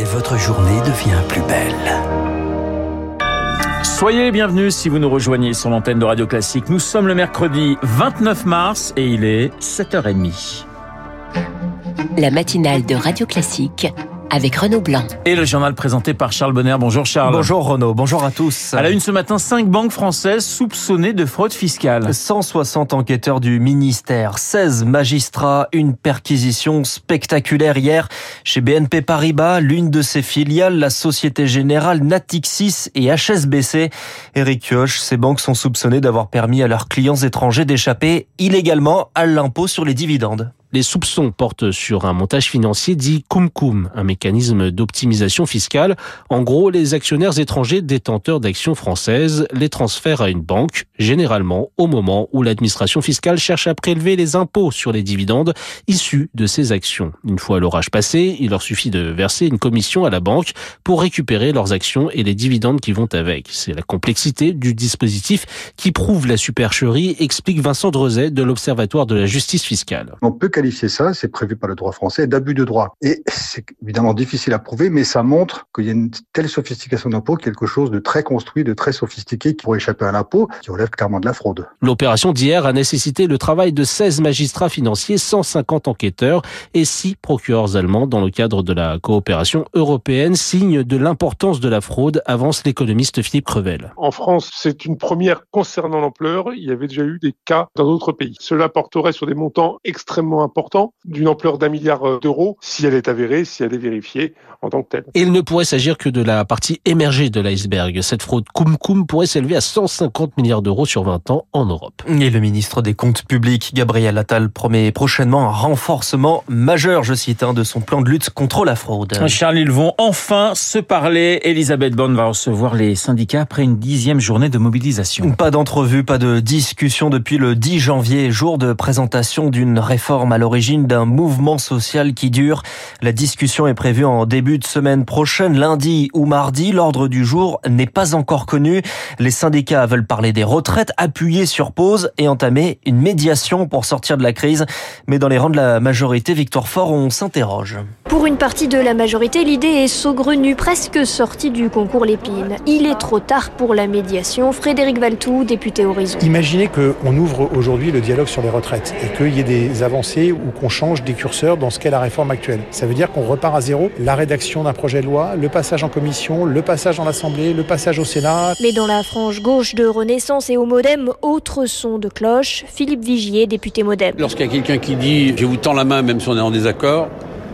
et votre journée devient plus belle. Soyez bienvenus si vous nous rejoignez sur l'antenne de Radio Classique. Nous sommes le mercredi 29 mars et il est 7h30. La matinale de Radio Classique avec Renaud Blanc. Et le journal présenté par Charles Bonner. Bonjour Charles. Bonjour Renaud, bonjour à tous. À la une ce matin, cinq banques françaises soupçonnées de fraude fiscale. 160 enquêteurs du ministère, 16 magistrats, une perquisition spectaculaire hier chez BNP Paribas, l'une de ses filiales, la Société Générale, Natixis et HSBC. Eric Kioch, ces banques sont soupçonnées d'avoir permis à leurs clients étrangers d'échapper illégalement à l'impôt sur les dividendes. Les soupçons portent sur un montage financier dit Cum un mécanisme d'optimisation fiscale. En gros, les actionnaires étrangers détenteurs d'actions françaises les transfèrent à une banque, généralement au moment où l'administration fiscale cherche à prélever les impôts sur les dividendes issus de ces actions. Une fois l'orage passé, il leur suffit de verser une commission à la banque pour récupérer leurs actions et les dividendes qui vont avec. C'est la complexité du dispositif qui prouve la supercherie, explique Vincent Drezet de l'Observatoire de la justice fiscale qualifier ça, c'est prévu par le droit français, d'abus de droit. Et c'est évidemment difficile à prouver, mais ça montre qu'il y a une telle sophistication d'impôt, quelque chose de très construit, de très sophistiqué qui pourrait échapper à l'impôt, qui relève clairement de la fraude. L'opération d'hier a nécessité le travail de 16 magistrats financiers, 150 enquêteurs et 6 procureurs allemands dans le cadre de la coopération européenne, signe de l'importance de la fraude, avance l'économiste Philippe Crevel. En France, c'est une première concernant l'ampleur. Il y avait déjà eu des cas dans d'autres pays. Cela porterait sur des montants extrêmement important, d'une ampleur d'un milliard euh, d'euros, si elle est avérée, si elle est vérifiée en tant que telle. Et il ne pourrait s'agir que de la partie émergée de l'iceberg. Cette fraude cum-cum pourrait s'élever à 150 milliards d'euros sur 20 ans en Europe. Et le ministre des Comptes publics, Gabriel Attal, promet prochainement un renforcement majeur, je cite, hein, de son plan de lutte contre la fraude. Charles, ils vont enfin se parler. Elisabeth Bonne va recevoir les syndicats après une dixième journée de mobilisation. Pas d'entrevue, pas de discussion depuis le 10 janvier, jour de présentation d'une réforme à l'origine d'un mouvement social qui dure. La discussion est prévue en début de semaine prochaine, lundi ou mardi. L'ordre du jour n'est pas encore connu. Les syndicats veulent parler des retraites, appuyer sur pause et entamer une médiation pour sortir de la crise. Mais dans les rangs de la majorité, Victoire Fort, on s'interroge. Pour une partie de la majorité, l'idée est saugrenue, presque sortie du concours Lépine. Il est trop tard pour la médiation. Frédéric Valtou, député Horizon. Imaginez qu'on ouvre aujourd'hui le dialogue sur les retraites et qu'il y ait des avancées ou qu'on change des curseurs dans ce qu'est la réforme actuelle. Ça veut dire qu'on repart à zéro. La rédaction d'un projet de loi, le passage en commission, le passage dans l'Assemblée, le passage au Sénat. Mais dans la frange gauche de Renaissance et au Modem, autre son de cloche, Philippe Vigier, député Modem. Lorsqu'il y a quelqu'un qui dit je vous tends la main même si on est en désaccord,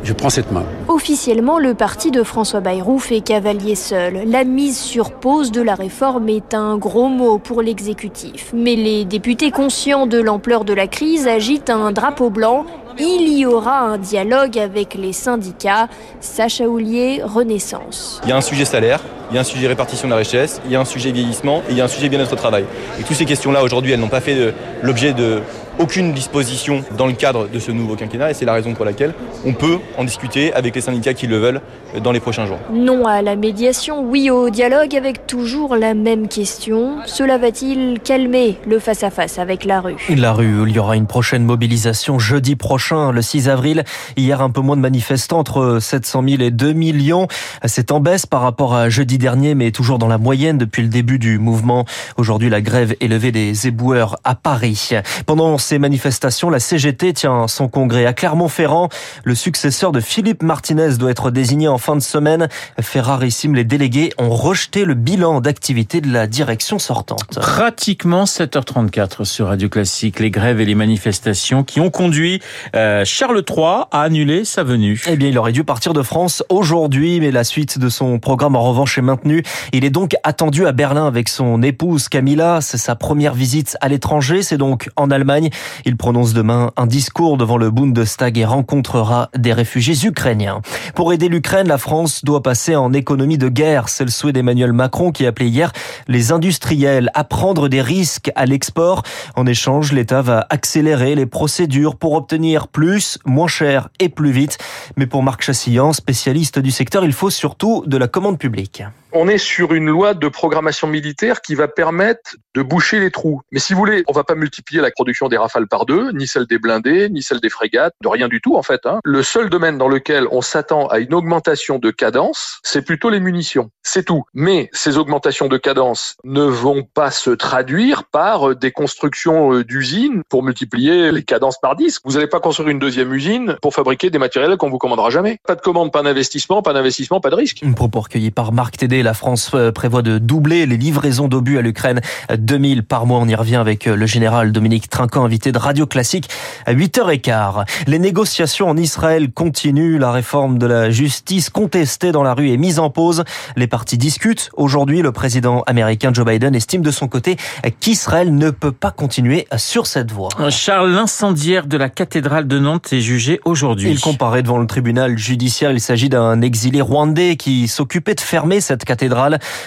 je prends cette main. Officiellement, le parti de François Bayrou fait cavalier seul. La mise sur pause de la réforme est un gros mot pour l'exécutif. Mais les députés conscients de l'ampleur de la crise agitent un drapeau blanc il y aura un dialogue avec les syndicats. Sacha Houlier, Renaissance. Il y a un sujet salaire, il y a un sujet répartition de la richesse, il y a un sujet vieillissement et il y a un sujet bien-être au travail. Et toutes ces questions-là, aujourd'hui, elles n'ont pas fait l'objet de aucune disposition dans le cadre de ce nouveau quinquennat et c'est la raison pour laquelle on peut en discuter avec les syndicats qui le veulent dans les prochains jours. Non à la médiation, oui au dialogue avec toujours la même question. Cela va-t-il calmer le face-à-face avec la rue? La rue où il y aura une prochaine mobilisation jeudi prochain, le 6 avril. Hier, un peu moins de manifestants, entre 700 000 et 2 millions. C'est en baisse par rapport à jeudi dernier, mais toujours dans la moyenne depuis le début du mouvement. Aujourd'hui, la grève est levée des éboueurs à Paris. Pendant ces manifestations, la CGT tient son congrès à Clermont-Ferrand. Le successeur de Philippe Martinez doit être désigné en fin de semaine. Ferrarissime, les délégués ont rejeté le bilan d'activité de la direction sortante. Pratiquement 7h34 sur Radio Classique. Les grèves et les manifestations qui ont conduit euh, Charles III à annuler sa venue. Eh bien, il aurait dû partir de France aujourd'hui, mais la suite de son programme en revanche est maintenue. Il est donc attendu à Berlin avec son épouse Camilla. C'est sa première visite à l'étranger. C'est donc en Allemagne. Il prononce demain un discours devant le Bundestag et rencontrera des réfugiés ukrainiens. Pour aider l'Ukraine, la France doit passer en économie de guerre. C'est le souhait d'Emmanuel Macron qui appelait hier les industriels à prendre des risques à l'export. En échange, l'État va accélérer les procédures pour obtenir plus, moins cher et plus vite. Mais pour Marc Chassillan, spécialiste du secteur, il faut surtout de la commande publique On est sur une loi de programmation militaire qui va permettre de boucher les trous. Mais si vous voulez, on va pas multiplier la production des rafales par deux, ni celle des blindés, ni celle des frégates, de rien du tout en fait. Hein. Le seul domaine dans lequel on s'attend à une augmentation de cadence, c'est plutôt les munitions. C'est tout. Mais ces augmentations de cadence ne vont pas se traduire par des constructions d'usines pour multiplier les cadences par 10. Vous n'allez pas construire une deuxième usine pour fabriquer des matériels qu'on vous commandera jamais. Pas de commande, pas d'investissement, pas d'investissement, pas de risque. Un propos recueilli par Marc Tédé. La France euh, prévoit de doubler les livraisons d'obus à l'Ukraine. 2000 par mois. On y revient avec euh, le général Dominique Trinquant, invité de Radio Classique à 8h15. Les négociations en Israël continuent. La réforme de la justice contestée dans la rue est mise en pause. Les partis discutent. Aujourd'hui, le président américain Joe Biden estime de son côté qu'Israël ne peut pas continuer sur cette voie. Charles, l'incendiaire de la cathédrale de Nantes est jugé aujourd'hui. Il comparaît devant le tribunal judiciaire. Il s'agit d'un exilé rwandais qui s'occupait de fermer cette cathédrale.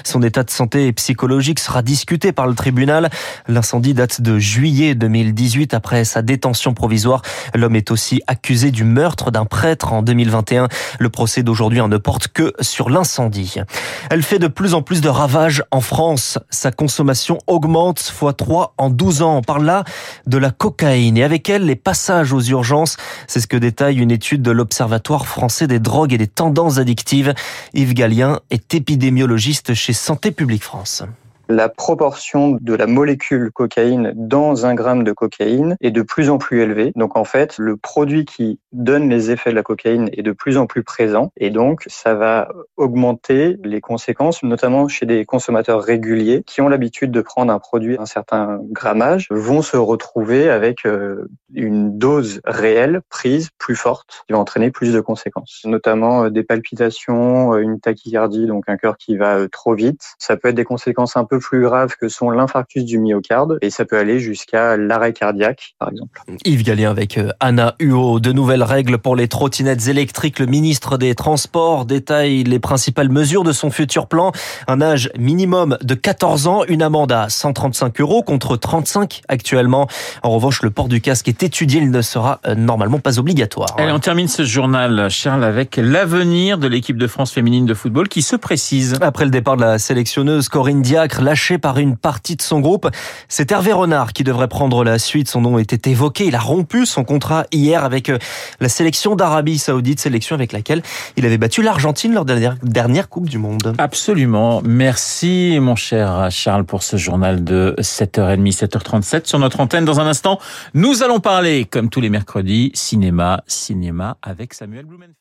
Son état de santé psychologique sera discuté par le tribunal. L'incendie date de juillet 2018 après sa détention provisoire. L'homme est aussi accusé du meurtre d'un prêtre en 2021. Le procès d'aujourd'hui ne porte que sur l'incendie. Elle fait de plus en plus de ravages en France. Sa consommation augmente fois 3 en 12 ans. On parle là de la cocaïne et avec elle les passages aux urgences. C'est ce que détaille une étude de l'Observatoire français des drogues et des tendances addictives. Yves Gallien est épidémiologiste chez Santé publique France la proportion de la molécule cocaïne dans un gramme de cocaïne est de plus en plus élevée. Donc en fait, le produit qui donne les effets de la cocaïne est de plus en plus présent et donc ça va augmenter les conséquences, notamment chez des consommateurs réguliers qui ont l'habitude de prendre un produit un certain grammage, vont se retrouver avec euh, une dose réelle prise plus forte qui va entraîner plus de conséquences, notamment euh, des palpitations, euh, une tachycardie, donc un cœur qui va trop vite. Ça peut être des conséquences un peu plus graves que sont l'infarctus du myocarde et ça peut aller jusqu'à l'arrêt cardiaque, par exemple. Yves Gallien avec euh, Anna Huot. De nouvelles règles pour les trottinettes électriques. Le ministre des Transports détaille les principales mesures de son futur plan. Un âge minimum de 14 ans, une amende à 135 euros contre 35 actuellement. En revanche, le port du casque est étudié. Il ne sera euh, normalement pas obligatoire. Allez, on termine ce journal, Charles, avec l'avenir de l'équipe de France féminine de football qui se précise. Après le départ de la sélectionneuse Corinne Diacre, lâché par une partie de son groupe. C'est Hervé Renard qui devrait prendre la suite. Son nom était évoqué. Il a rompu son contrat hier avec euh, la sélection d'Arabie Saoudite, sélection avec laquelle il avait battu l'Argentine lors de la dernière Coupe du Monde. Absolument. Merci, mon cher Charles, pour ce journal de 7h30, 7h37 sur notre antenne. Dans un instant, nous allons parler, comme tous les mercredis, cinéma, cinéma avec Samuel Blumenfeld.